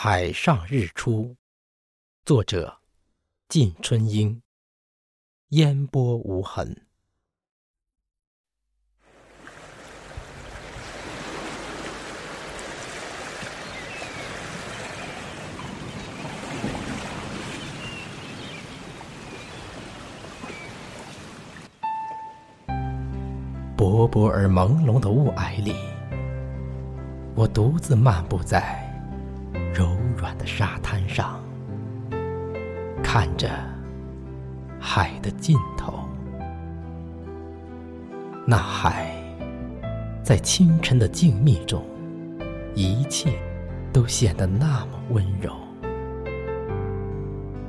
海上日出，作者：晋春英。烟波无痕。薄薄而朦胧的雾霭里，我独自漫步在。柔软的沙滩上，看着海的尽头。那海在清晨的静谧中，一切都显得那么温柔。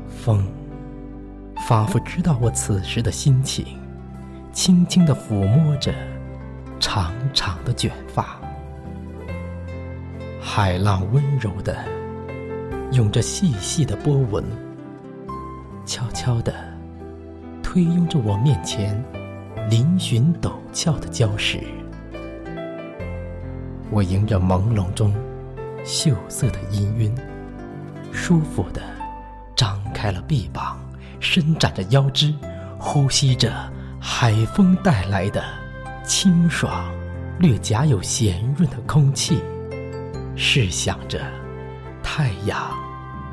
风仿佛知道我此时的心情，轻轻地抚摸着长长的卷发。海浪温柔的涌着细细的波纹，悄悄地推拥着我面前嶙峋陡峭的礁石。我迎着朦胧中秀色的氤氲，舒服地张开了臂膀，伸展着腰肢，呼吸着海风带来的清爽、略夹有咸润的空气。试想着太阳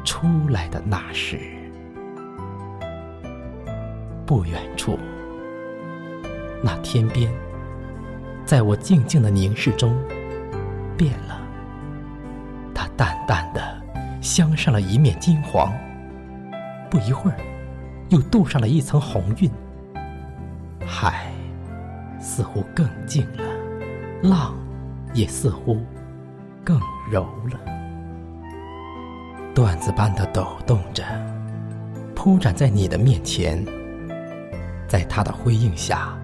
出来的那时，不远处，那天边，在我静静的凝视中，变了。它淡淡的镶上了一面金黄，不一会儿，又镀上了一层红晕。海似乎更静了，浪也似乎。更柔了，段子般的抖动着，铺展在你的面前。在它的辉映下，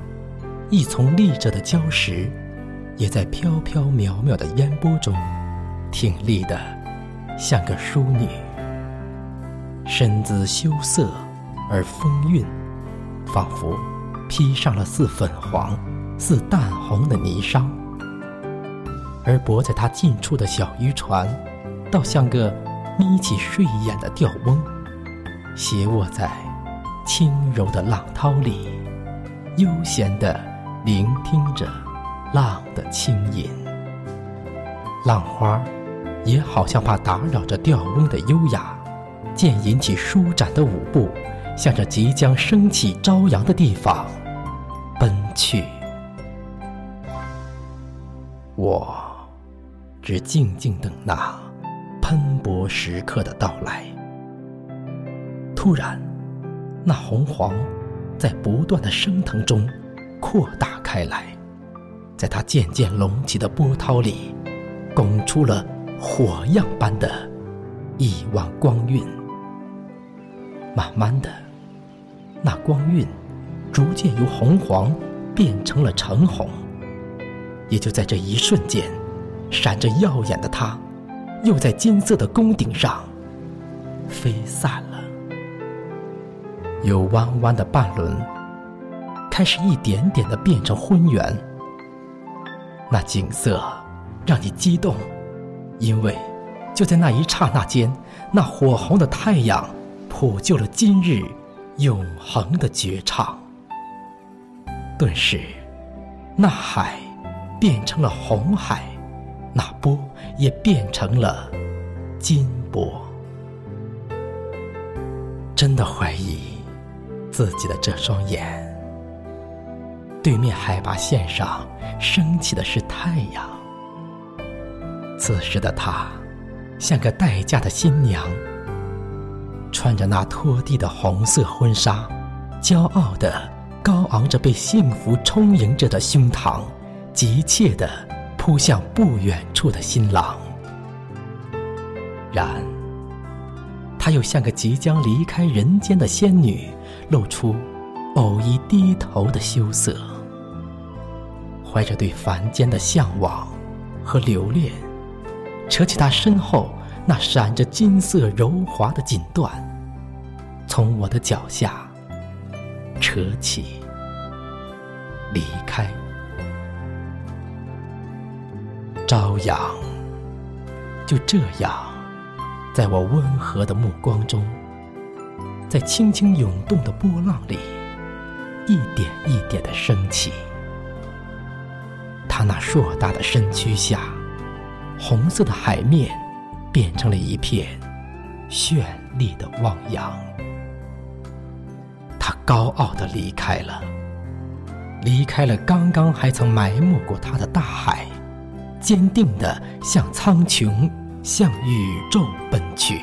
一丛立着的礁石，也在飘飘渺渺的烟波中，挺立的像个淑女，身姿羞涩而风韵，仿佛披上了似粉黄、似淡红的霓裳。而泊在它近处的小渔船，倒像个眯起睡眼的钓翁，斜卧在轻柔的浪涛里，悠闲地聆听着浪的轻吟。浪花也好像怕打扰着钓翁的优雅，渐引起舒展的舞步，向着即将升起朝阳的地方奔去。我。只静静等那喷薄时刻的到来。突然，那红黄在不断的升腾中扩大开来，在它渐渐隆起的波涛里，拱出了火样般的一汪光晕。慢慢的，那光晕逐渐由红黄变成了橙红，也就在这一瞬间。闪着耀眼的它，又在金色的宫顶上飞散了。有弯弯的半轮开始一点点的变成昏圆。那景色让你激动，因为就在那一刹那间，那火红的太阳谱就了今日永恒的绝唱。顿时，那海变成了红海。也变成了金箔，真的怀疑自己的这双眼。对面海拔线上升起的是太阳，此时的她像个待嫁的新娘，穿着那拖地的红色婚纱，骄傲的高昂着被幸福充盈着的胸膛，急切的。扑向不远处的新郎，然，她又像个即将离开人间的仙女，露出偶一低头的羞涩，怀着对凡间的向往和留恋，扯起她身后那闪着金色柔滑的锦缎，从我的脚下扯起，离开。朝阳就这样在我温和的目光中，在轻轻涌动的波浪里，一点一点的升起。他那硕大的身躯下，红色的海面变成了一片绚丽的汪洋。他高傲的离开了，离开了刚刚还曾埋没过他的大海，坚定的向苍穹、向宇宙奔去。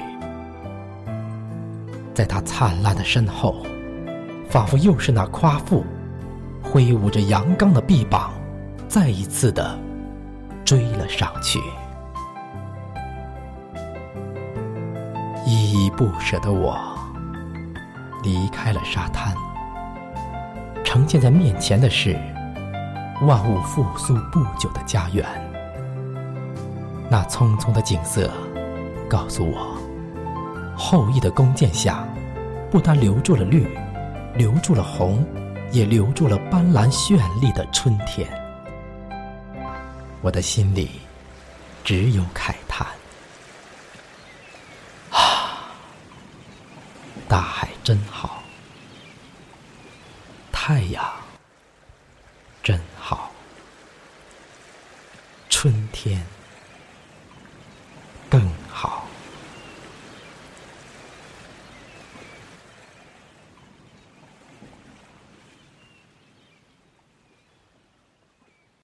在他灿烂的身后，仿佛又是那夸父，挥舞着阳刚的臂膀。再一次的追了上去，依依不舍的我离开了沙滩，呈现在面前的是万物复苏不久的家园。那匆匆的景色告诉我，后羿的弓箭下不单留住了绿，留住了红，也留住了斑斓绚丽的春天。我的心里只有慨叹：啊，大海真好，太阳